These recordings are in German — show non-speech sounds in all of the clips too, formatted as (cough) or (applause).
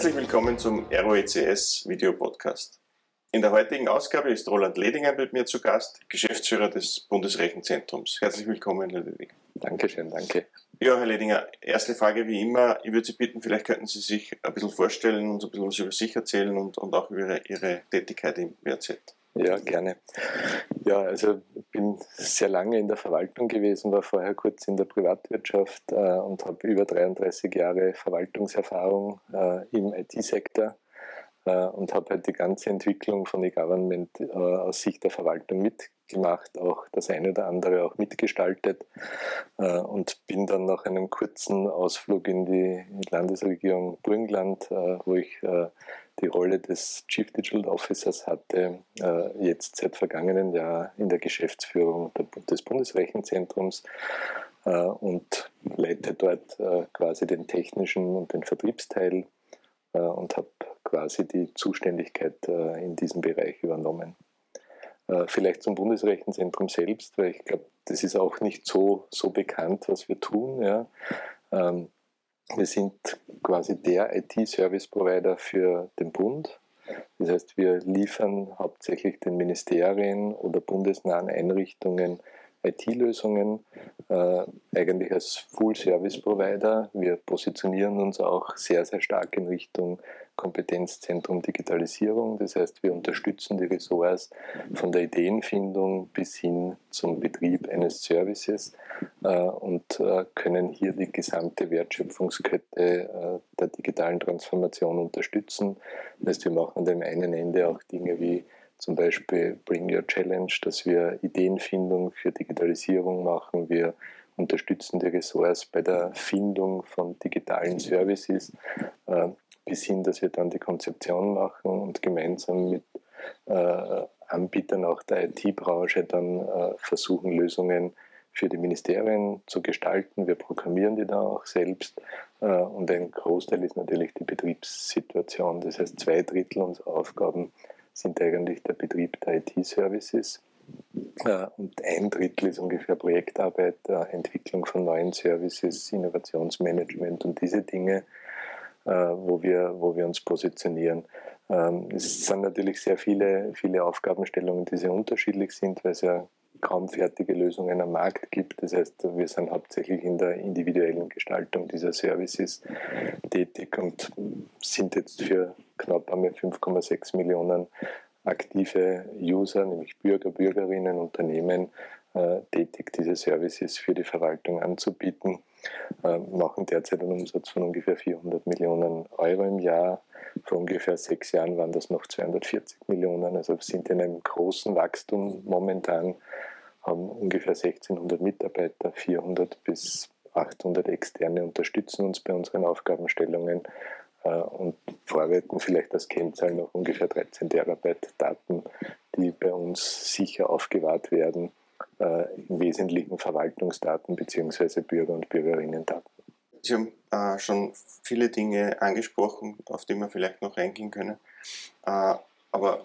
Herzlich willkommen zum ROECS Video Podcast. In der heutigen Ausgabe ist Roland Ledinger mit mir zu Gast, Geschäftsführer des Bundesrechenzentrums. Herzlich willkommen, Herr Ledinger. Dankeschön, danke. Ja, Herr Ledinger, erste Frage wie immer. Ich würde Sie bitten, vielleicht könnten Sie sich ein bisschen vorstellen und ein bisschen was über sich erzählen und, und auch über Ihre, Tätigkeit im WRZ. Ja, gerne. Ja, also bin sehr lange in der Verwaltung gewesen, war vorher kurz in der Privatwirtschaft äh, und habe über 33 Jahre Verwaltungserfahrung äh, im IT-Sektor äh, und habe halt die ganze Entwicklung von E-Government äh, aus Sicht der Verwaltung mitgemacht, auch das eine oder andere auch mitgestaltet äh, und bin dann nach einem kurzen Ausflug in die Landesregierung Burgenland, äh, wo ich die Rolle des Chief Digital Officers hatte, äh, jetzt seit vergangenen Jahr in der Geschäftsführung des Bundesrechenzentrums äh, und leite dort äh, quasi den technischen und den Vertriebsteil und habe quasi die Zuständigkeit in diesem Bereich übernommen. Vielleicht zum Bundesrechenzentrum selbst, weil ich glaube, das ist auch nicht so, so bekannt, was wir tun. Ja. Ähm, wir sind quasi der IT-Service-Provider für den Bund. Das heißt, wir liefern hauptsächlich den Ministerien oder bundesnahen Einrichtungen IT-Lösungen, äh, eigentlich als Full-Service-Provider. Wir positionieren uns auch sehr, sehr stark in Richtung Kompetenzzentrum Digitalisierung. Das heißt, wir unterstützen die Ressorts von der Ideenfindung bis hin zum Betrieb eines Services äh, und äh, können hier die gesamte Wertschöpfungskette äh, der digitalen Transformation unterstützen. Das heißt, wir machen an dem einen Ende auch Dinge wie zum Beispiel Bring Your Challenge, dass wir Ideenfindung für Digitalisierung machen. Wir unterstützen die Ressorts bei der Findung von digitalen Services, bis hin, dass wir dann die Konzeption machen und gemeinsam mit äh, Anbietern auch der IT-Branche dann äh, versuchen, Lösungen für die Ministerien zu gestalten. Wir programmieren die dann auch selbst und ein Großteil ist natürlich die Betriebssituation. Das heißt, zwei Drittel unserer Aufgaben sind eigentlich der Betrieb der IT-Services. Äh, und ein Drittel ist ungefähr Projektarbeit, Entwicklung von neuen Services, Innovationsmanagement und diese Dinge, äh, wo wir, wo wir uns positionieren. Ähm, es sind natürlich sehr viele, viele Aufgabenstellungen, die sehr unterschiedlich sind, weil es ja kaum fertige Lösungen am Markt gibt. Das heißt, wir sind hauptsächlich in der individuellen Gestaltung dieser Services tätig und sind jetzt für knapp einmal 5,6 Millionen aktive User, nämlich Bürger, Bürgerinnen, Unternehmen, äh, tätig, diese Services für die Verwaltung anzubieten. Äh, machen derzeit einen Umsatz von ungefähr 400 Millionen Euro im Jahr. Vor ungefähr sechs Jahren waren das noch 240 Millionen. Also sind in einem großen Wachstum momentan, haben ungefähr 1600 Mitarbeiter, 400 bis 800 Externe unterstützen uns bei unseren Aufgabenstellungen äh, und vorwerten vielleicht als Kennzahl noch ungefähr 13 Terabyte Daten, die bei uns sicher aufgewahrt werden, äh, im Wesentlichen Verwaltungsdaten bzw. Bürger- und Bürgerinnen-Daten. Sie haben äh, schon viele Dinge angesprochen, auf die wir vielleicht noch eingehen können. Äh, aber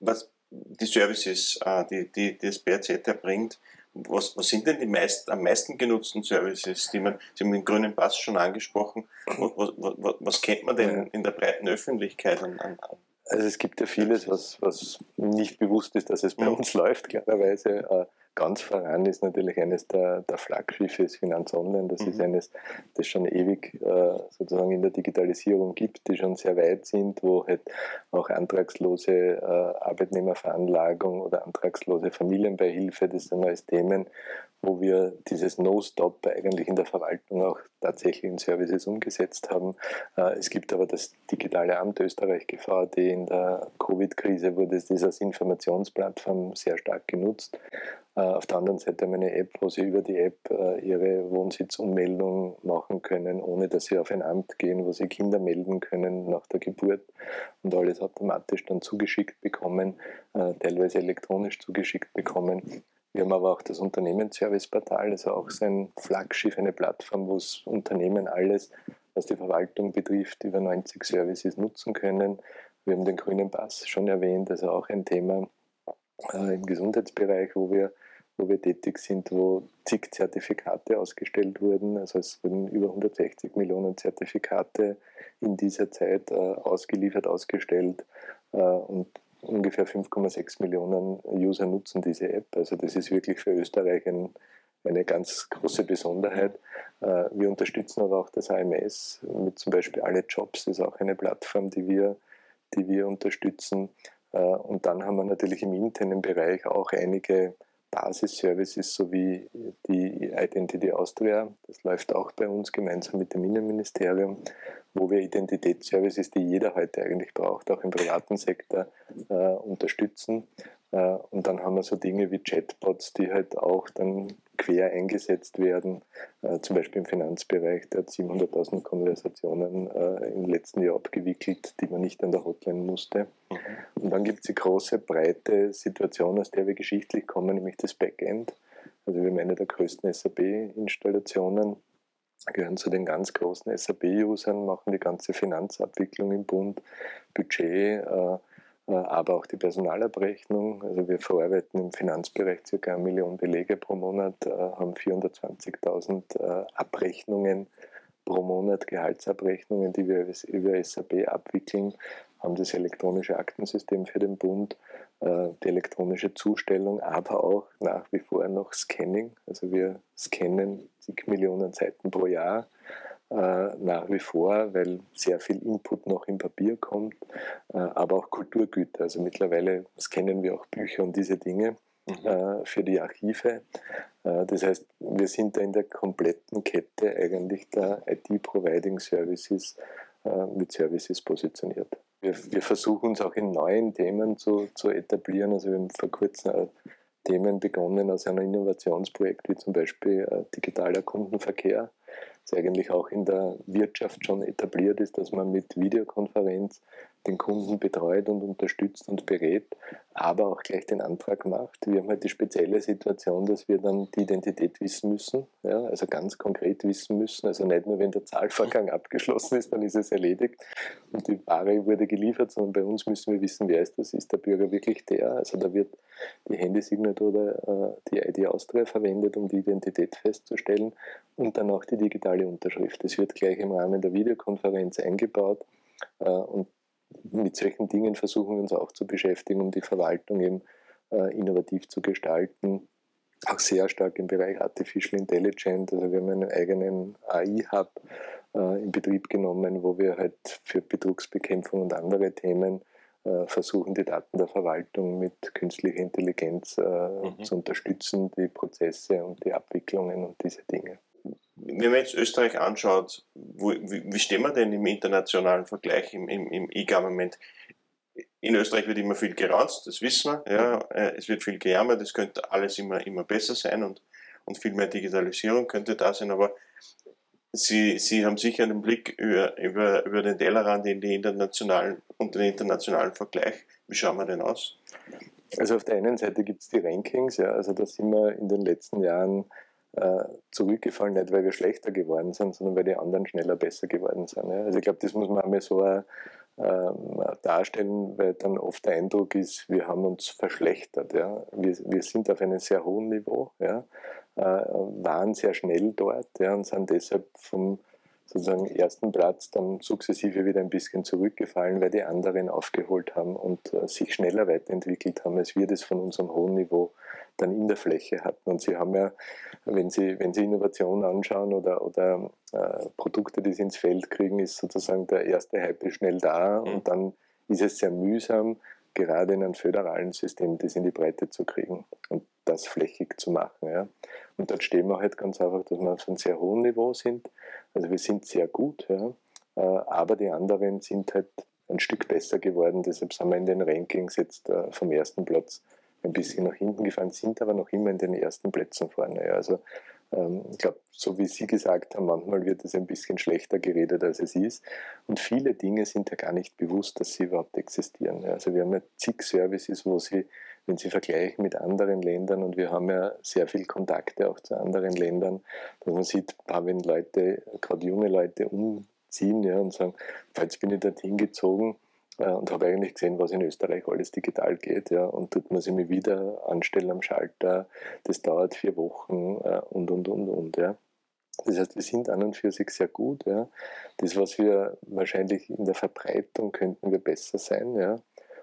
was die Services, äh, die, die, die das BRZ erbringt, was, was sind denn die meist, am meisten genutzten Services, die man, Sie haben den grünen Pass schon angesprochen, was, was, was kennt man denn in der breiten Öffentlichkeit an, an, also es gibt ja vieles, was, was nicht bewusst ist, dass es bei mhm. uns läuft, klarerweise. Äh, ganz voran ist natürlich eines der, der Flaggschiffe ist Finanz Online. Das mhm. ist eines, das schon ewig äh, sozusagen in der Digitalisierung gibt, die schon sehr weit sind, wo halt auch antragslose äh, Arbeitnehmerveranlagung oder antragslose Familienbeihilfe, das sind alles Themen, wo wir dieses No-Stop eigentlich in der Verwaltung auch tatsächlich in Services umgesetzt haben. Äh, es gibt aber das digitale Amt Österreich GVD. In der Covid-Krise wurde es als Informationsplattform sehr stark genutzt. Äh, auf der anderen Seite haben wir eine App, wo Sie über die App äh, Ihre Wohnsitzummeldung machen können, ohne dass Sie auf ein Amt gehen, wo Sie Kinder melden können nach der Geburt und alles automatisch dann zugeschickt bekommen, teilweise elektronisch zugeschickt bekommen. Wir haben aber auch das Unternehmensserviceportal, also auch sein Flaggschiff, eine Plattform, wo das Unternehmen alles, was die Verwaltung betrifft, über 90 Services nutzen können. Wir haben den grünen Pass schon erwähnt, also auch ein Thema äh, im Gesundheitsbereich, wo wir, wo wir tätig sind, wo zig Zertifikate ausgestellt wurden. Also es wurden über 160 Millionen Zertifikate in dieser Zeit äh, ausgeliefert, ausgestellt äh, und ungefähr 5,6 Millionen User nutzen diese App. Also das ist wirklich für Österreich ein, eine ganz große Besonderheit. Äh, wir unterstützen aber auch das AMS mit zum Beispiel alle Jobs, das ist auch eine Plattform, die wir, die wir unterstützen. Äh, und dann haben wir natürlich im internen Bereich auch einige Basisservices sowie die Identity Austria. Das läuft auch bei uns gemeinsam mit dem Innenministerium, wo wir Identitätsservices, die jeder heute eigentlich braucht, auch im privaten Sektor äh, unterstützen. Äh, und dann haben wir so Dinge wie Chatbots, die halt auch dann quer eingesetzt werden, äh, zum Beispiel im Finanzbereich, der hat 700.000 Konversationen äh, im letzten Jahr abgewickelt, die man nicht an der Hotline musste. Mhm. Und dann gibt es die große, breite Situation, aus der wir geschichtlich kommen, nämlich das Backend. Also wir haben eine der größten SAP-Installationen, gehören zu den ganz großen SAP-Usern, machen die ganze Finanzabwicklung im Bund, Budget, aber auch die Personalabrechnung. Also wir verarbeiten im Finanzbereich ca. eine Million Belege pro Monat, äh, haben 420.000 äh, Abrechnungen pro Monat, Gehaltsabrechnungen, die wir über SAP abwickeln, haben das elektronische Aktensystem für den Bund, die elektronische Zustellung, aber auch nach wie vor noch Scanning. Also wir scannen zig Millionen Seiten pro Jahr äh, nach wie vor, weil sehr viel Input noch im Papier kommt, äh, aber auch Kulturgüter. Also mittlerweile scannen wir auch Bücher und diese Dinge mhm. Äh, für die Archive. das heißt, wir sind da in der kompletten Kette eigentlich der IT-Providing Services mit Services positioniert. Wir, wir, versuchen uns auch in neuen Themen zu, zu etablieren. Also wir haben vor kurzem Themen begonnen aus einem Innovationsprojekt wie zum Beispiel digitaler Kundenverkehr es eigentlich auch in der Wirtschaft schon etabliert ist, dass man mit Videokonferenz den Kunden betreut und unterstützt und berät, aber auch gleich den Antrag macht. Wir haben halt die spezielle Situation, dass wir dann die Identität wissen müssen, ja, also ganz konkret wissen müssen. Also nicht nur, wenn der Zahlvorgang (laughs) abgeschlossen ist, dann ist es erledigt und die Ware wurde geliefert, sondern bei uns müssen wir wissen, wer ist das, ist der Bürger wirklich der? Also da wird die Handysignatur oder äh, die ID Austria verwendet, um die Identität festzustellen und dann auch die digitale Unterschrift. Das wird gleich im Rahmen der Videokonferenz eingebaut äh, und mit solchen Dingen versuchen wir uns auch zu beschäftigen, um die Verwaltung eben äh, innovativ zu gestalten. Auch sehr stark im Bereich Artificial Intelligence. Also wir haben einen eigenen AI-Hub äh, in Betrieb genommen, wo wir halt für Betrugsbekämpfung und andere Themen äh, versuchen, die Daten der Verwaltung mit künstlicher Intelligenz äh, mhm. zu unterstützen, die Prozesse und die Abwicklungen und diese Dinge wenn man jetzt Österreich anschaut, wo, wie, wie stehen wir denn im internationalen Vergleich im, im, im E-Government? In Österreich wird immer viel geranzt, das wissen wir. Ja, äh, es wird viel gejammert, es könnte alles immer, immer besser sein und, und viel mehr Digitalisierung könnte da sein, aber Sie, Sie haben sicher einen Blick über, über, über den Tellerrand in die internationalen und den internationalen Vergleich. Wie schauen wir denn aus? Also auf der einen Seite gibt es die Rankings, ja, also da sind wir in den letzten Jahren äh, zurückgefallen, nicht weil wir schlechter geworden sind, sondern weil die anderen schneller besser geworden sind. Also ich glaube, das muss man einmal so äh, darstellen, weil dann oft der Eindruck ist, wir haben uns verschlechtert. Wir, sind auf einem sehr hohen Niveau, äh, waren sehr schnell dort und sind deshalb vom sozusagen ersten Platz dann sukzessive wieder ein bisschen zurückgefallen, weil die anderen aufgeholt haben und äh, sich schneller weiterentwickelt haben, als wir das von unserem hohen Niveau dann in der Fläche hatten. Und Sie haben ja, wenn Sie, wenn Sie Innovation anschauen oder, oder äh, Produkte, die Sie ins Feld kriegen, ist sozusagen der erste Hype schnell da mhm. und dann ist es sehr mühsam, gerade in einem föderalen System das in die Breite zu kriegen und das flächig zu machen. Ja. Und dort stehen wir halt ganz einfach, dass wir auf einem sehr hohen Niveau sind. Also wir sind sehr gut, ja. Äh, aber die anderen sind halt ein Stück besser geworden. Deshalb sind wir in den Rankings jetzt äh, vom ersten Platz ein bisschen nach hinten gefahren, sind aber noch immer in den ersten Plätzen vorne. Ja. Also ähm, ich glaube, so wie Sie gesagt haben, manchmal wird es ein bisschen schlechter geredet, als es ist. Und viele Dinge sind ja gar nicht bewusst, dass sie überhaupt existieren. Also wir haben ja zig Services, wo Sie, wenn Sie vergleichen mit anderen Ländern, und wir haben ja sehr viel Kontakte auch zu anderen Ländern, dass man sieht, wenn Leute, gerade junge Leute umziehen ja, und sagen, falls bin ich dorthin gezogen, und habe eigentlich gesehen, was in Österreich alles digital geht. Ja, und tut man sich wieder anstellen am Schalter. Das dauert vier Wochen äh, und, und, und, und. Ja. Das heißt, wir sind an und für sich sehr gut. Ja. Das, was wir wahrscheinlich in der Verbreitung könnten wir besser sein. Ja.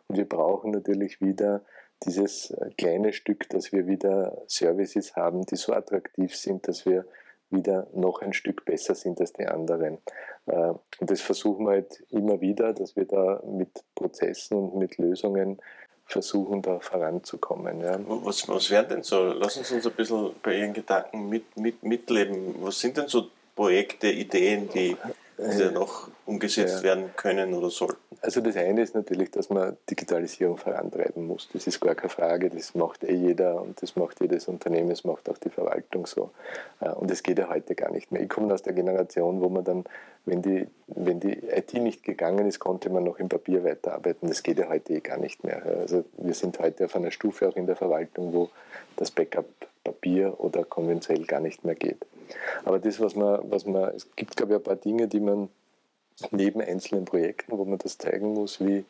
Und wir brauchen natürlich wieder dieses kleine Stück, dass wir wieder Services haben, die so attraktiv sind, dass wir wieder noch ein Stück besser sind als die anderen. Äh, und das versuchen wir halt immer wieder, dass wir da mit Prozessen und mit Lösungen versuchen, da voranzukommen. Ja. Was, was wären denn so? Lass uns uns ein bisschen bei Ihren Gedanken mit, mit, mitleben. Was sind denn so Projekte, Ideen, die, die äh, noch umgesetzt ja. werden können oder sollten? Also das eine ist natürlich, dass man Digitalisierung vorantreiben muss. Das ist gar keine Frage, das macht eh jeder und das macht jedes Unternehmen, das macht auch die Verwaltung so. Äh, und das geht ja heute gar nicht mehr. Ich komme aus der Generation, wo man dann, wenn die, wenn die IT nicht gegangen ist, konnte man noch im Papier weiterarbeiten. Das geht ja heute eh gar nicht mehr. Also wir sind heute auf einer Stufe auch in der Verwaltung, wo das Backup Papier oder konventionell gar nicht mehr geht. Aber das, was man, was man, es gibt, glaube ich, ein paar Dinge, die man neben einzelnen Projekten, wo man das zeigen muss, wie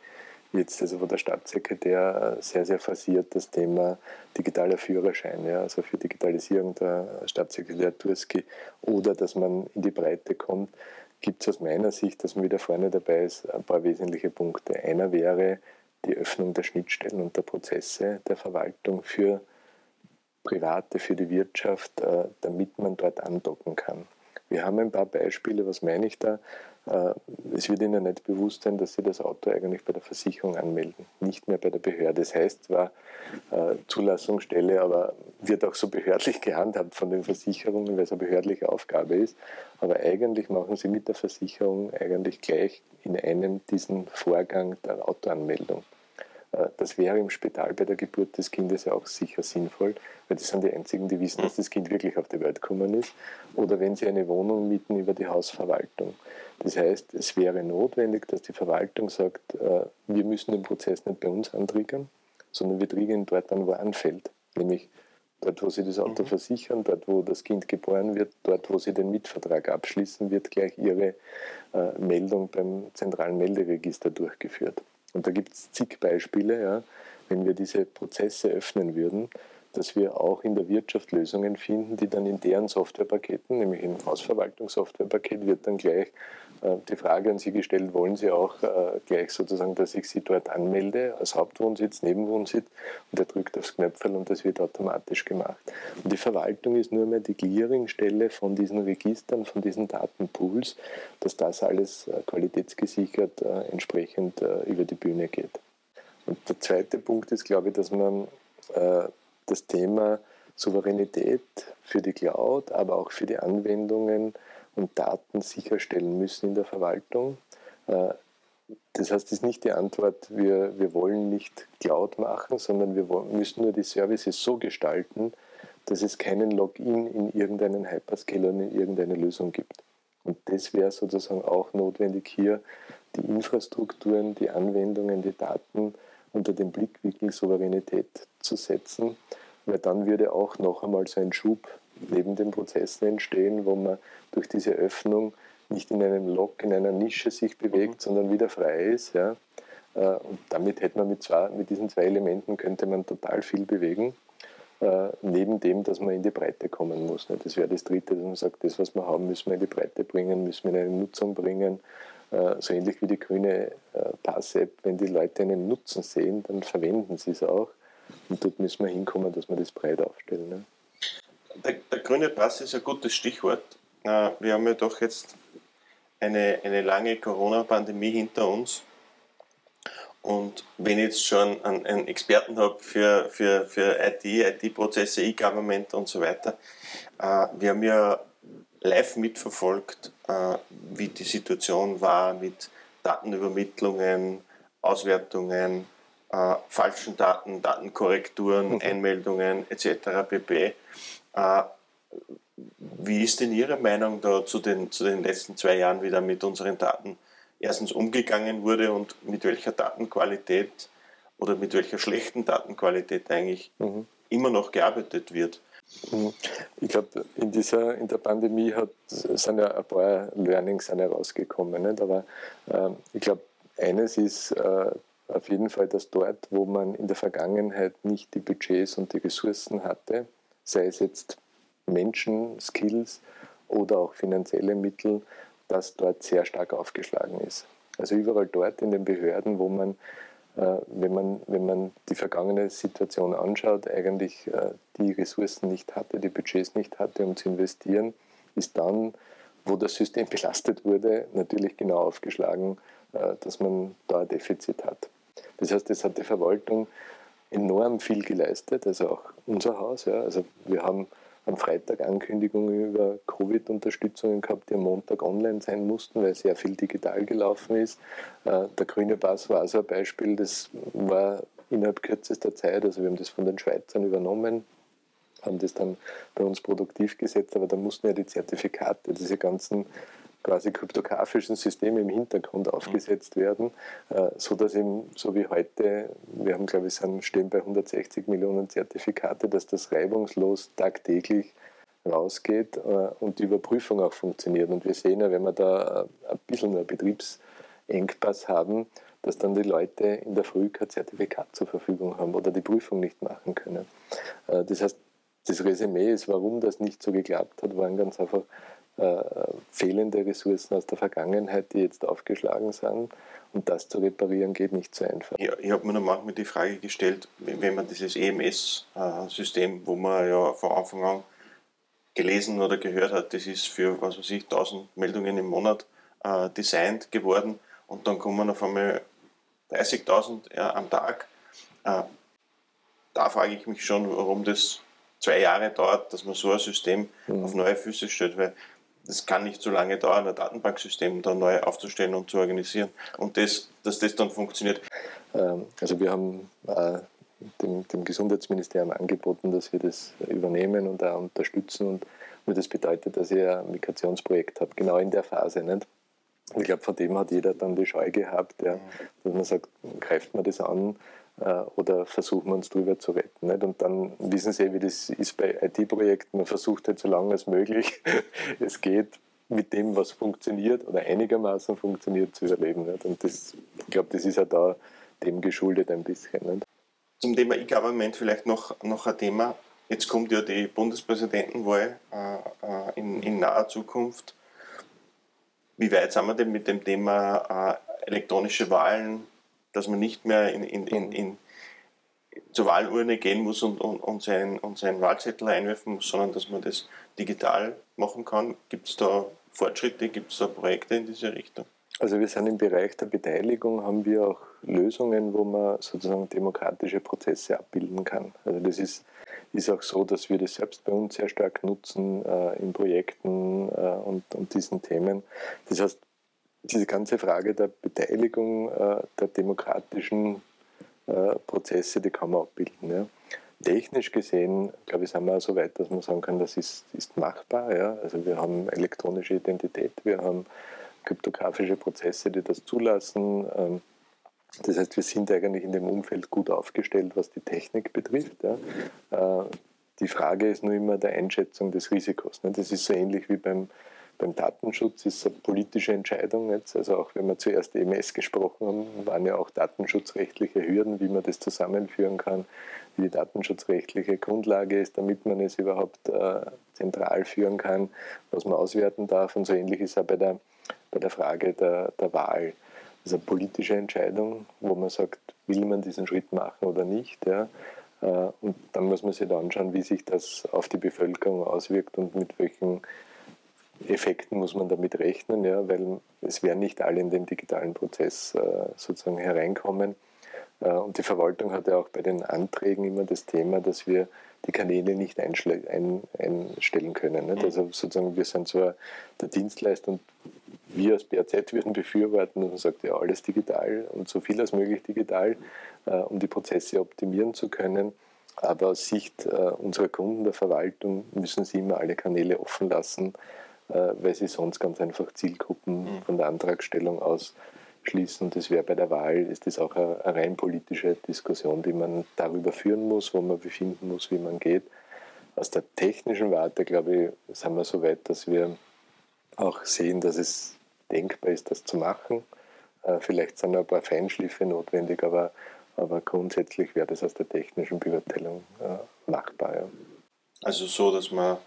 jetzt, also wo der Staatssekretär sehr, sehr forciert das Thema digitaler Führerschein, ja, also für Digitalisierung der Staatssekretär Turski, oder dass man in die Breite kommt, gibt es aus meiner Sicht, dass man wieder vorne dabei ist, ein paar wesentliche Punkte. Einer wäre die Öffnung der Schnittstellen und der Prozesse der Verwaltung für Private, für die Wirtschaft, äh, damit man dort andocken kann. Wir haben ein paar Beispiele, was meine ich da? Äh, es wird Ihnen nicht bewusst sein, dass Sie das Auto eigentlich bei der Versicherung anmelden, nicht mehr bei der Behörde. Das heißt zwar äh, Zulassungsstelle, aber wird auch so behördlich (laughs) gehandhabt von den Versicherungen, weil es eine behördliche Aufgabe ist. Aber eigentlich machen Sie mit der Versicherung eigentlich gleich in einem diesen Vorgang der Autoanmeldung. Äh, das wäre im Spital bei der Geburt des Kindes ja auch sicher sinnvoll, weil das sind die einzigen, die wissen, dass das Kind wirklich auf die Welt gekommen ist. Oder wenn sie eine Wohnung mieten über die Hausverwaltung. Das heißt, es wäre notwendig, dass die Verwaltung sagt, äh, wir müssen den Prozess nicht bei uns antriggern, sondern wir triggern dort an, wo er anfällt. Nämlich dort, wo sie das Auto mhm. versichern, dort, wo das Kind geboren wird, dort, wo sie den Mietvertrag abschließen, wird gleich ihre äh, Meldung beim zentralen Melderegister durchgeführt. Und da gibt es zig Beispiele, ja, wenn wir diese Prozesse öffnen würden, dass wir auch in der Wirtschaft Lösungen finden, die dann in deren Softwarepaketen, nämlich im Hausverwaltungssoftwarepaket, wird dann gleich die Frage an Sie gestellt, wollen Sie auch äh, gleich sozusagen, dass ich Sie dort anmelde, als Hauptwohnsitz, Nebenwohnsitz, und er drückt aufs Knöpfel und das wird automatisch gemacht. Und die Verwaltung ist nur mehr die Clearingstelle von diesen Registern, von diesen Datenpools, dass das alles äh, qualitätsgesichert äh, entsprechend äh, über die Bühne geht. Und der zweite Punkt ist, glaube ich, dass man äh, das Thema Souveränität für die Cloud, aber auch für die Anwendungen und Daten sicherstellen müssen in der Verwaltung. Äh, das heißt, es ist nicht die Antwort, wir, wir wollen nicht Cloud machen, sondern wir müssen nur die Services so gestalten, dass es keinen Login in irgendeinen Hyperscaler und in irgendeine Lösung gibt. Und das wäre sozusagen auch notwendig hier, die Infrastrukturen, die Anwendungen, die Daten unter den Blickwinkel Souveränität zu setzen weil dann würde auch noch einmal so ein Schub neben den Prozessen entstehen, wo man durch diese Öffnung nicht in einem Lock, in einer Nische sich bewegt, mhm. sondern wieder frei ist. Ja. Äh, und damit hätte man mit, zwei, mit diesen zwei Elementen könnte man total viel bewegen. Äh, neben dem, dass man in die Breite kommen muss. Ne. Das wäre das Dritte, dass man sagt, das, was wir haben, müssen wir in die Breite bringen, müssen wir in eine Nutzung bringen. Äh, so ähnlich wie die grüne Pass-App, wenn die Leute einen Nutzen sehen, dann verwenden sie es auch. Und dort müssen wir hinkommen, dass wir das breit aufstellen. Der, der, grüne Pass ist ein gutes Stichwort. Wir haben ja doch jetzt eine, eine lange Corona-Pandemie hinter uns. Und wenn ich jetzt schon einen, einen Experten habe für, für, für IT, IT-Prozesse, E-Government und so weiter, äh, wir haben ja live mitverfolgt, äh, wie die Situation war mit Datenübermittlungen, Auswertungen, äh, falschen Daten, Datenkorrekturen, mhm. Einmeldungen etc. pp. Äh, wie ist denn Ihre Meinung da zu den, zu den letzten zwei Jahren wieder mit unseren Daten erstens umgegangen wurde und mit welcher Datenqualität oder mit welcher schlechten Datenqualität eigentlich mhm. immer noch gearbeitet wird? Mhm. Ich glaube, in dieser in der Pandemie hat, sind ja ein paar Learnings herausgekommen. Nicht? Aber äh, ich glaube, eines ist, äh, auf jeden Fall, dass dort, wo man in der Vergangenheit nicht die Budgets und die Ressourcen hatte, sei es jetzt Menschen, Skills oder auch finanzielle Mittel, das dort sehr stark aufgeschlagen ist. Also überall dort in den Behörden, wo man, äh, wenn, man wenn man die vergangene Situation anschaut, eigentlich äh, die Ressourcen nicht hatte, die Budgets nicht hatte, um zu investieren, ist dann, wo das System (laughs) belastet wurde, natürlich genau aufgeschlagen, äh, dass man da ein Defizit hat. Das heißt, es hat die Verwaltung enorm viel geleistet, also auch unser Haus. Ja. Also wir haben am Freitag Ankündigungen über Covid-Unterstützungen gehabt, die am Montag online sein mussten, weil sehr viel digital gelaufen ist. Äh, der grüne Pass war so ein Beispiel, das war innerhalb kürzester Zeit, also wir haben das von den Schweizern übernommen, haben das dann bei uns produktiv gesetzt, aber da mussten ja die Zertifikate, diese ganzen quasi kryptografischen Systeme im Hintergrund mhm. aufgesetzt werden, äh, so dass eben, so wie heute, wir haben glaube ich, sind, stehen bei 160 Millionen Zertifikate, dass das reibungslos tagtäglich rausgeht äh, und die Überprüfung auch funktioniert. Und wir sehen ja, wenn wir da äh, ein bisschen einen Betriebsengpass haben, dass dann die Leute in der Früh kein Zertifikat zur Verfügung haben oder die Prüfung nicht machen können. Das heißt, das Resümee ist, warum das nicht so geklappt hat, waren ganz einfach äh, fehlende Ressourcen aus der Vergangenheit, die jetzt aufgeschlagen sind. Und das zu reparieren geht nicht so einfach. Ja, ich habe mir noch manchmal die Frage gestellt, wenn man dieses EMS-System, wo man ja von Anfang an gelesen oder gehört hat, das ist für, was weiß ich, 1000 Meldungen im Monat äh, designt geworden und dann kommen auf einmal 30.000 ja, am Tag. Äh, da frage ich mich schon, warum das zwei Jahre dauert, dass man so ein System mhm. auf neue Füße stellt, weil das kann nicht so lange dauern, ein Datenbanksystem da neu aufzustellen und zu organisieren. Und das, dass das dann funktioniert. Ähm, also wir haben äh, dem, dem, Gesundheitsministerium angeboten, dass wir das übernehmen und auch unterstützen. Und nur das bedeutet, dass ich ein Migrationsprojekt habe, genau in der Phase. Nicht? Ich glaube, von dem hat jeder dann die Scheu gehabt, ja, mhm. dass man sagt, greift man das an oder versuchen wir uns drüber zu retten. Nicht? Und dann wissen Sie, wie das ist bei IT-Projekten, man versucht halt so lange als möglich (laughs) es geht, mit dem, was funktioniert oder einigermaßen funktioniert, zu überleben. Nicht? Und das, ich glaube, das ist ja da dem geschuldet ein bisschen. Nicht? Zum Thema E-Government vielleicht noch, noch ein Thema. Jetzt kommt ja die Bundespräsidentenwahl äh, äh in, in naher Zukunft. Wie weit sind wir denn mit dem Thema äh, elektronische Wahlen dass man nicht mehr in, in, in, in zur Wahlurne gehen muss und, und, und, seinen, und seinen Wahlzettel einwerfen muss, sondern dass man das digital machen kann. Gibt es da Fortschritte, gibt es da Projekte in diese Richtung? Also wir sind im Bereich der Beteiligung, haben wir auch Lösungen, wo man sozusagen demokratische Prozesse abbilden kann. Also das ist, ist auch so, dass wir das selbst bei uns sehr stark nutzen äh, in Projekten äh, und, und diesen Themen. Das heißt, diese ganze Frage der Beteiligung äh, der demokratischen äh, Prozesse, die kann man abbilden. Ja. Technisch gesehen, glaube ich, sind wir so weit, dass man sagen kann, das ist, ist machbar. Ja. Also wir haben elektronische Identität, wir haben kryptografische Prozesse, die das zulassen. Ähm, das heißt, wir sind eigentlich in dem Umfeld gut aufgestellt, was die Technik betrifft. Ja. Äh, die Frage ist nur immer der Einschätzung des Risikos. Ne. Das ist so ähnlich wie beim beim Datenschutz ist es eine politische Entscheidung jetzt. Also auch wenn wir zuerst EMS gesprochen haben, waren ja auch datenschutzrechtliche Hürden, wie man das zusammenführen kann, wie die datenschutzrechtliche Grundlage ist, damit man es überhaupt äh, zentral führen kann, was man auswerten darf. Und so ähnlich ist es auch bei der, bei der Frage der, der Wahl. Das ist eine politische Entscheidung, wo man sagt, will man diesen Schritt machen oder nicht. Ja? Äh, und dann muss man sich da anschauen, wie sich das auf die Bevölkerung auswirkt und mit welchen Effekten muss man damit rechnen, ja, weil es werden nicht alle in den digitalen Prozess äh, sozusagen hereinkommen. Äh, und die Verwaltung hat ja auch bei den Anträgen immer das Thema, dass wir die Kanäle nicht ein, einstellen können. Nicht? Also sozusagen, wir sind zwar der Dienstleister und wir als BAZ würden befürworten, dass man sagt, ja, alles digital und so viel als möglich digital, äh, um die Prozesse optimieren zu können. Aber aus Sicht äh, unserer Kunden, der Verwaltung, müssen sie immer alle Kanäle offen lassen, weil sie sonst ganz einfach Zielgruppen mhm. von der Antragstellung ausschließen. Und das wäre bei der Wahl, ist das auch eine, eine rein politische Diskussion, die man darüber führen muss, wo man befinden muss, wie man geht. Aus der technischen Warte, glaube ich, sind wir so weit, dass wir auch sehen, dass es denkbar ist, das zu machen. Äh, vielleicht sind noch ein paar Feinschliffe notwendig, aber, aber grundsätzlich wäre das aus der technischen Beurteilung äh, machbar. Ja. Also so, dass man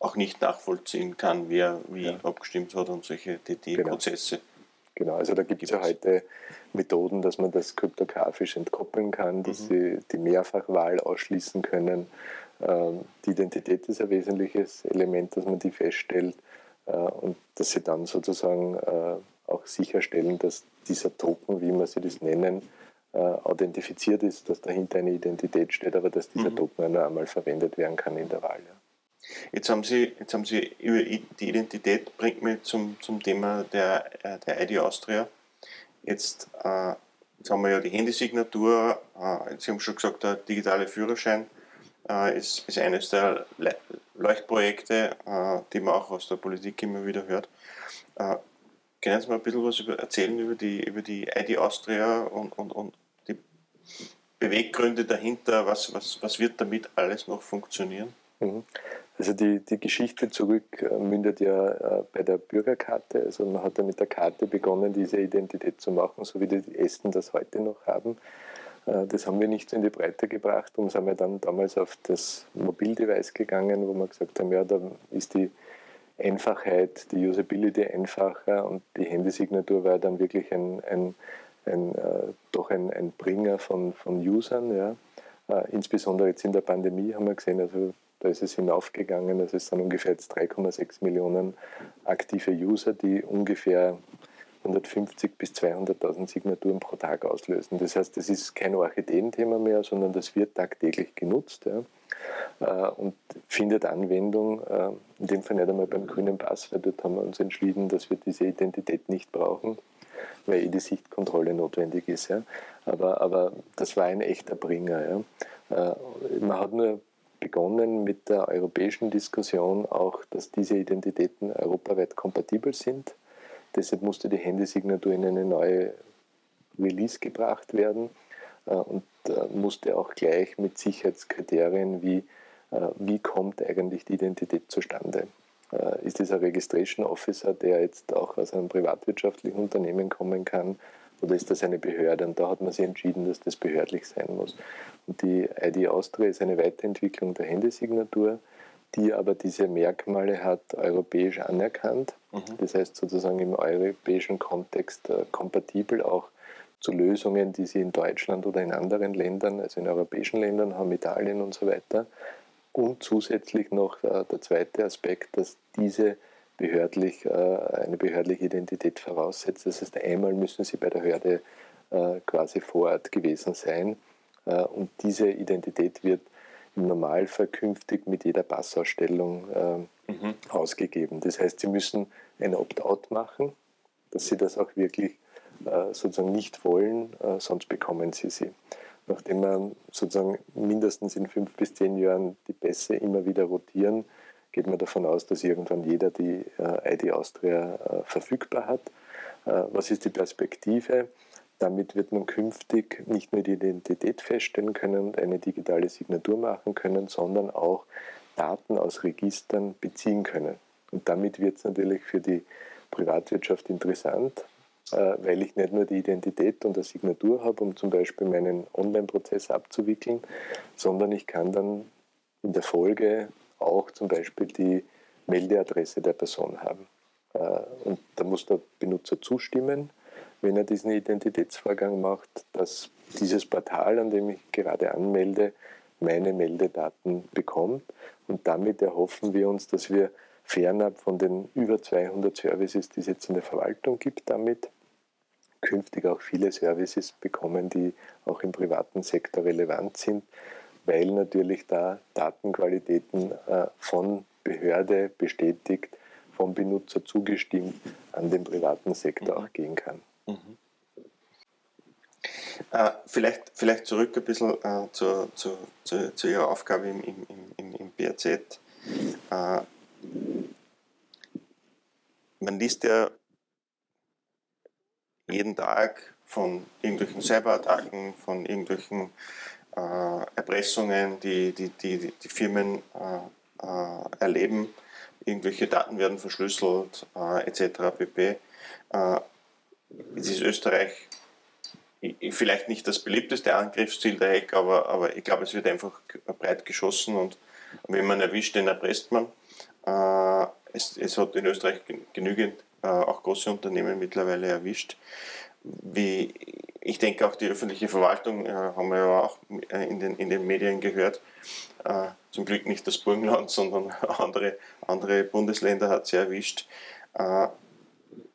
auch nicht nachvollziehen kann, wer wie ja. abgestimmt hat und solche DD-Prozesse. Genau. genau. also da gibt es ja heute Methoden, dass man das kryptografisch entkoppeln kann, dass mhm. sie die Mehrfachwahl ausschließen können. Ähm, die Identität ist ein wesentliches Element, dass man die feststellt äh, und dass sie dann sozusagen äh, auch sicherstellen, dass dieser Token, wie man sie das nennen, äh, authentifiziert ist, dass dahinter eine Identität steht, aber dass dieser mhm. Token nur einmal verwendet werden kann in der Wahl. Ja. Jetzt haben Sie, jetzt haben Sie über die Identität, bringt mich zum, zum Thema der, der ID Austria. Jetzt, äh, jetzt haben wir ja die Handysignatur, äh, Sie haben schon gesagt, der digitale Führerschein äh, ist, ist eines der Le Leuchtprojekte, äh, die man auch aus der Politik immer wieder hört. Äh, können Sie mal ein bisschen was über, erzählen über die, über die ID Austria und, und, und die Beweggründe dahinter? Was, was, was wird damit alles noch funktionieren? Mhm. Also die, die Geschichte zurück äh, mündet ja äh, bei der Bürgerkarte. Also man hat ja mit der Karte begonnen, diese Identität zu machen, so wie die Esten das heute noch haben. Äh, das haben wir nicht so in die Breite gebracht und sind wir dann damals auf das Mobildevice gegangen, wo wir gesagt haben, ja, da ist die Einfachheit, die Usability einfacher und die Handysignatur war dann wirklich ein, ein, ein äh, doch ein, ein Bringer von, von Usern. Ja. Äh, insbesondere jetzt in der Pandemie haben wir gesehen, also da ist es hinaufgegangen, also es sind ungefähr jetzt 3,6 Millionen aktive User, die ungefähr 150 bis 200.000 Signaturen pro Tag auslösen. Das heißt, das ist kein Orchideenthema mehr, sondern das wird tagtäglich genutzt ja, äh, und findet Anwendung, äh, in dem Fall nicht einmal beim grünen Pass, weil dort haben wir uns entschieden, dass wir diese Identität nicht brauchen, weil eh die Sichtkontrolle notwendig ist. Ja. Aber, aber das war ein echter Bringer. Ja. Äh, man hat nur begonnen mit der europäischen Diskussion auch, dass diese Identitäten europaweit kompatibel sind. Deshalb musste die Handysignatur in eine neue Release gebracht werden äh, und äh, musste auch gleich mit Sicherheitskriterien wie, äh, wie kommt eigentlich die Identität zustande. Ist dieser Registration Officer, der jetzt auch aus einem privatwirtschaftlichen Unternehmen kommen kann, oder ist das eine Behörde? Und da hat man sich entschieden, dass das behördlich sein muss. Und die ID Austria ist eine Weiterentwicklung der Handysignatur, die aber diese Merkmale hat europäisch anerkannt. Mhm. Das heißt sozusagen im europäischen Kontext äh, kompatibel auch zu Lösungen, die sie in Deutschland oder in anderen Ländern, also in europäischen Ländern haben, Italien und so weiter. Und zusätzlich noch äh, der zweite Aspekt, dass diese behördlich, äh, eine behördliche Identität voraussetzt. Das heißt, einmal müssen sie bei der Behörde äh, quasi vor Ort gewesen sein äh, und diese Identität wird im Normalfall künftig mit jeder Passausstellung mhm. ausgegeben. Das heißt, sie müssen ein Opt-out machen, dass sie das auch wirklich sozusagen nicht wollen, sonst bekommen sie sie nachdem wir sozusagen mindestens in fünf bis zehn Jahren die Pässe immer wieder rotieren, geht man davon aus, dass irgendwann jeder die äh, ID Austria äh, verfügbar hat. Äh, was ist die Perspektive? Damit wird man künftig nicht nur die Identität feststellen können und eine digitale Signatur machen können, sondern auch Daten aus Registern beziehen können. Und damit wird es natürlich für die Privatwirtschaft interessant, weil ich nicht nur die Identität und eine Signatur habe, um zum Beispiel meinen Online-Prozess abzuwickeln, sondern ich kann dann in der Folge auch zum Beispiel die Meldeadresse der Person haben. Äh, und da muss der Benutzer zustimmen, wenn er diesen Identitätsvorgang macht, dass dieses Portal, an dem ich gerade anmelde, meine Meldedaten bekommt. Und damit erhoffen wir uns, dass wir fernab von den über 200 Services, die es jetzt in der Verwaltung gibt, damit künftig auch viele Services bekommen, die auch im privaten Sektor relevant sind, weil natürlich da Datenqualitäten äh, von Behörde bestätigt, vom Benutzer zugestimmt an den privaten Sektor mhm. auch gehen kann. Mhm. Äh, vielleicht, vielleicht zurück ein bisschen äh, zu, zu, zu, zu, Ihrer Aufgabe im, im, im, im BRZ. Äh, man liest ja jeden Tag von irgendwelchen Cyberattacken, von irgendwelchen Erpressungen, die die, die, die Firmen äh, äh, erleben, irgendwelche Daten werden verschlüsselt, etc. pp. Jetzt ist Österreich vielleicht nicht das beliebteste Angriffsziel der Hack, aber, aber ich glaube, es wird einfach breit geschossen und wenn man erwischt, den erpresst man. Äh, es, es, hat in Österreich genügend äh, auch große Unternehmen mittlerweile erwischt. Wie, ich denke auch die öffentliche Verwaltung, äh, haben wir ja auch äh, in den, in den Medien gehört, äh, zum Glück nicht das Burgenland, (laughs) sondern andere, andere Bundesländer hat sie erwischt. Äh,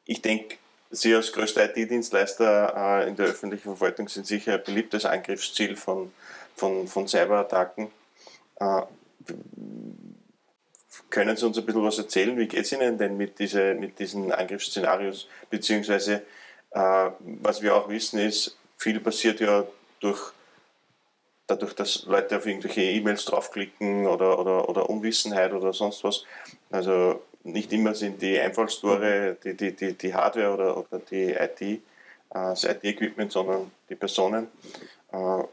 ich denke, Sie als größter IT-Dienstleister äh, in der öffentlichen Verwaltung sind sicher ein beliebtes Angriffsziel von, von, von Cyberattacken. Äh, können Sie uns ein bisschen was erzählen? Wie geht es Ihnen denn mit, diese, mit diesen Angriffsszenarios? Beziehungsweise, was wir auch wissen, ist, viel passiert ja durch, dadurch, dass Leute auf irgendwelche E-Mails draufklicken oder, oder, oder Unwissenheit oder sonst was. Also nicht immer sind die Einfallstore die, die, die, die Hardware oder, oder die IT, äh, das IT-Equipment, sondern die Personen. Äh,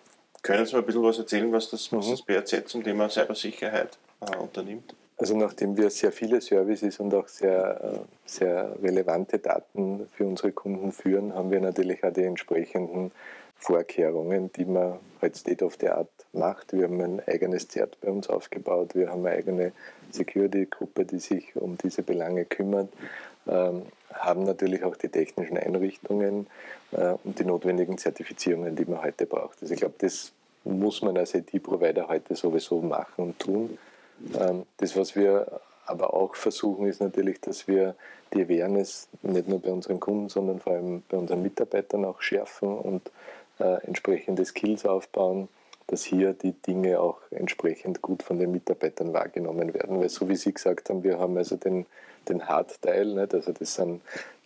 können Sie mir ein bisschen was erzählen, was das, was mhm. das BRZ zum Thema Cybersicherheit äh, unternimmt? Also nachdem wir sehr viele Services und auch sehr, äh, sehr relevante Daten für unsere Kunden führen, haben wir natürlich auch die entsprechenden Vorkehrungen, die man halt State of the Art macht. Wir haben ein eigenes ZERT bei uns aufgebaut, wir haben eine eigene Security-Gruppe, die sich um diese Belange kümmert, ähm, haben natürlich auch die technischen Einrichtungen äh, und die notwendigen Zertifizierungen, die man heute braucht. Also ich glaube, das muss man als IT-Provider heute sowieso machen und tun. Ähm, das, was wir aber auch versuchen, ist natürlich, dass wir die Awareness nicht nur bei unseren Kunden, sondern vor allem bei unseren Mitarbeitern auch schärfen und äh, entsprechende Skills aufbauen, dass hier die Dinge auch entsprechend gut von den Mitarbeitern wahrgenommen werden. Weil so wie Sie gesagt haben, wir haben also den, den Hard-Teil, nicht? also das sind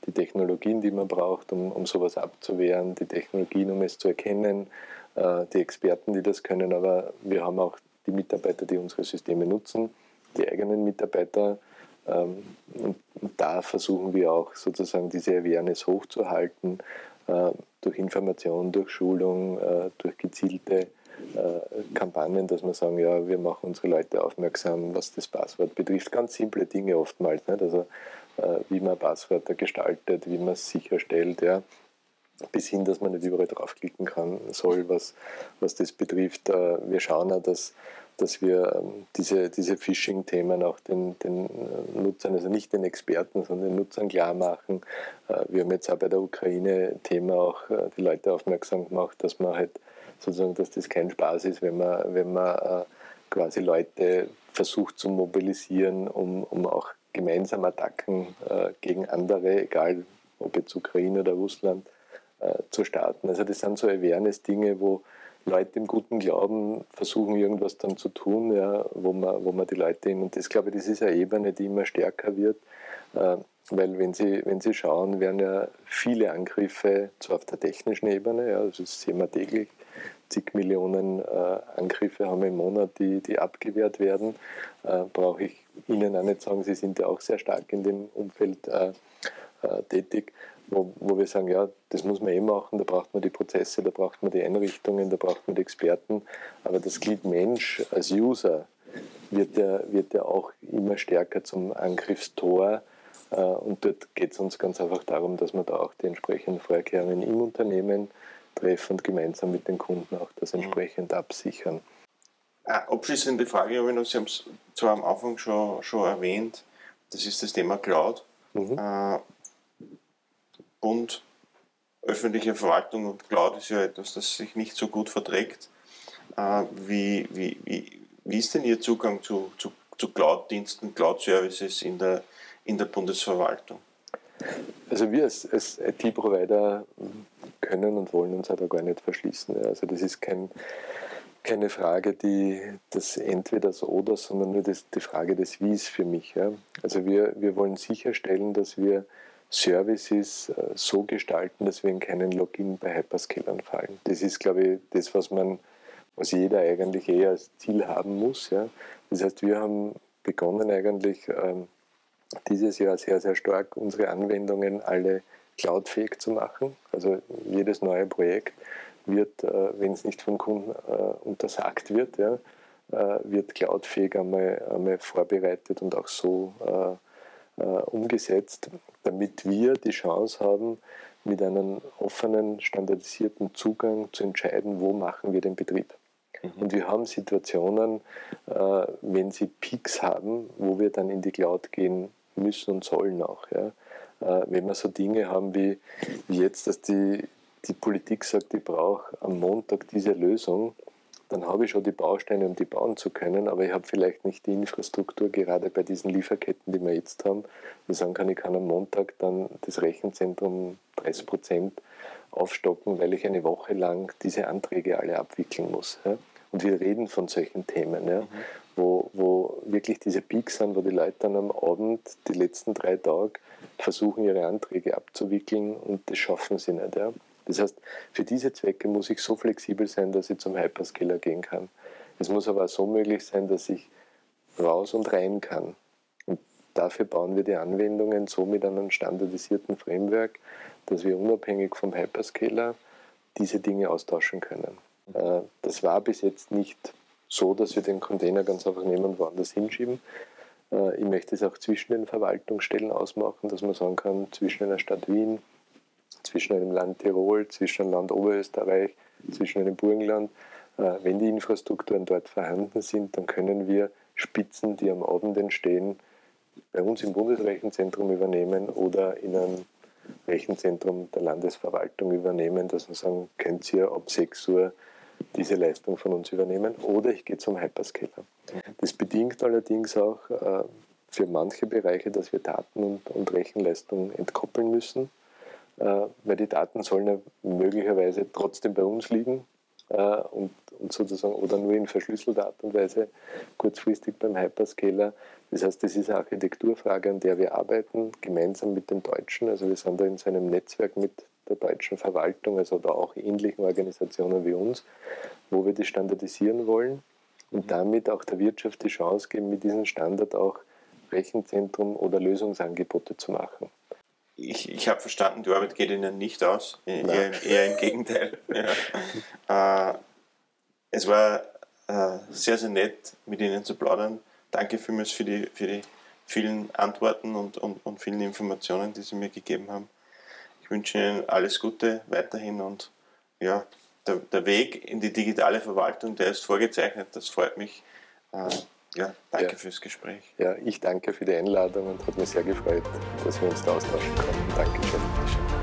die Technologien, die man braucht, um, um sowas abzuwehren, die Technologien, um es zu erkennen, äh, die Experten, die das können, aber wir haben auch die Mitarbeiter, die unsere Systeme nutzen, die eigenen Mitarbeiter. Ähm, und da versuchen wir auch sozusagen diese Awareness hochzuhalten äh, durch Information, durch Schulung, äh, durch gezielte äh, Kampagnen, dass wir sagen, ja, wir machen unsere Leute aufmerksam, was das Passwort betrifft. Ganz simple Dinge oftmals. Nicht? Also wie man Passwörter gestaltet, wie man es sicherstellt, ja. Bis hin, dass man nicht überall draufklicken kann soll, was, was das betrifft. Wir schauen auch, dass dass wir ähm, diese, diese Phishing-Themen auch den, den äh, Nutzern, also nicht den Experten, sondern den Nutzern klar machen. Äh, wir haben jetzt auch bei der Ukraine-Thema auch äh, die Leute aufmerksam gemacht, dass man halt sozusagen, dass das kein Spaß ist, wenn man, wenn man quasi Leute versucht zu mobilisieren, um, um auch gemeinsam Attacken gegen andere, egal ob jetzt Ukraine oder Russland, zu starten. Also das sind so Awareness-Dinge, wo Leute im guten Glauben versuchen, irgendwas dann zu tun, ja, wo, man, wo man die Leute in, und das glaube ich, das ist eine Ebene, die immer stärker wird, äh, weil wenn Sie, wenn Sie schauen, werden ja viele Angriffe, zwar auf der technischen Ebene, ja, das sehen wir täglich, zig Millionen äh, Angriffe haben wir im Monat, die, die abgewehrt werden, äh, brauche ich Ihnen auch nicht sagen, Sie sind ja auch sehr stark in dem Umfeld äh, äh, tätig wo, wo wir sagen, ja, das muss man eh machen, da braucht man die Prozesse, da braucht man die Einrichtungen, da braucht man die Experten, aber das Glied Mensch als User wird ja, wird ja auch immer stärker zum Angriffstor äh, und dort geht es uns ganz einfach darum, dass wir da auch die entsprechenden Vorkehrungen im Unternehmen treffen und gemeinsam mit den Kunden auch das entsprechend absichern. Abschließende Frage, Sie haben es zwar am Anfang schon, schon erwähnt, das ist das Thema Cloud. Mhm. Äh, Bund, öffentliche Verwaltung und Cloud ist ja etwas, das sich nicht so gut verträgt. Äh, wie, wie, wie, wie ist denn Ihr Zugang zu, zu, zu Cloud-Diensten, Cloud-Services in der, in der Bundesverwaltung? Also wir als, als IT-Provider können und wollen uns aber gar nicht verschließen. Also das ist kein, keine Frage, die das entweder so oder, sondern nur das, die Frage des Wies für mich. Also wir, wir wollen sicherstellen, dass wir Services äh, so gestalten, dass wir in keinen Login bei Hyperscalern fallen. Das ist, glaube ich, das, was man, was jeder eigentlich eher als Ziel haben muss. Ja. Das heißt, wir haben begonnen eigentlich ähm, dieses Jahr sehr, sehr stark unsere Anwendungen alle cloudfähig zu machen. Also jedes neue Projekt wird, äh, wenn es nicht vom Kunden äh, untersagt wird, ja, äh, wird cloudfähig einmal, einmal vorbereitet und auch so äh, umgesetzt, damit wir die Chance haben, mit einem offenen, standardisierten Zugang zu entscheiden, wo machen wir den Betrieb. Mhm. Und wir haben Situationen, äh, wenn sie Peaks haben, wo wir dann in die Cloud gehen müssen und sollen auch. Ja. Äh, wenn wir so Dinge haben wie, wie jetzt, dass die, die Politik sagt, ich brauche am Montag diese Lösung, dann habe ich schon die Bausteine, um die bauen zu können, aber ich habe vielleicht nicht die Infrastruktur, gerade bei diesen Lieferketten, die wir jetzt haben. Wir sagen kann, ich kann am Montag dann das Rechenzentrum 30 Prozent aufstocken, weil ich eine Woche lang diese Anträge alle abwickeln muss. Ja? Und wir reden von solchen Themen, ja? Mhm. wo, wo wirklich diese Peaks sind, wo die Leute dann am Abend die letzten drei Tage versuchen, ihre Anträge abzuwickeln und das schaffen sie nicht. Ja? Das heißt, für diese Zwecke muss ich so flexibel sein, dass ich zum Hyperscaler gehen kann. Es muss aber auch so möglich sein, dass ich raus und rein kann. Und dafür bauen wir die Anwendungen so mit einem standardisierten Framework, dass wir unabhängig vom Hyperscaler diese Dinge austauschen können. Äh, das war bis jetzt nicht so, dass wir den Container ganz einfach nehmen und woanders hinschieben. Äh, ich möchte es auch zwischen den Verwaltungsstellen ausmachen, dass man sagen kann, zwischen einer Stadt Wien, zwischen einem Land Tirol, zwischen einem Land Oberösterreich, zwischen einem Burgenland. Äh, wenn die Infrastrukturen dort vorhanden sind, dann können wir Spitzen, die am Abend entstehen, bei uns im Bundesrechenzentrum übernehmen oder in einem Rechenzentrum der Landesverwaltung übernehmen, dass wir sagen, könnt ihr ab 6 Uhr diese Leistung von uns übernehmen oder ich gehe zum Hyperscaler. Das bedingt allerdings auch äh, für manche Bereiche, dass wir Daten und, und Rechenleistung entkoppeln müssen. Äh, weil die Daten sollen ja möglicherweise trotzdem bei uns liegen äh, und, und sozusagen oder nur in verschlüsselter Art und Weise kurzfristig beim Hyperscaler. Das heißt, das ist eine Architekturfrage, an der wir arbeiten, gemeinsam mit den Deutschen. Also wir sind da in so einem Netzwerk mit der deutschen Verwaltung, also da auch ähnlichen Organisationen wie uns, wo wir das standardisieren wollen und damit auch der Wirtschaft die Chance geben, mit diesem Standard auch Rechenzentrum oder Lösungsangebote zu machen ich, ich habe verstanden, die Arbeit geht Ihnen nicht aus. Eher, eher im Gegenteil. (laughs) Ja. Äh, es war äh, sehr, sehr nett, mit Ihnen zu plaudern. Danke vielmals für die, für die vielen Antworten und, und, und vielen Informationen, die Sie mir gegeben haben. Ich wünsche Ihnen alles Gute weiterhin und ja, der, der Weg in die digitale Verwaltung, der ist vorgezeichnet. Das freut mich. Äh, ja, danke ja. fürs Gespräch. Ja, ich danke für die Einladung und hat mich sehr gefreut, dass wir uns da austauschen konnten. Dankeschön.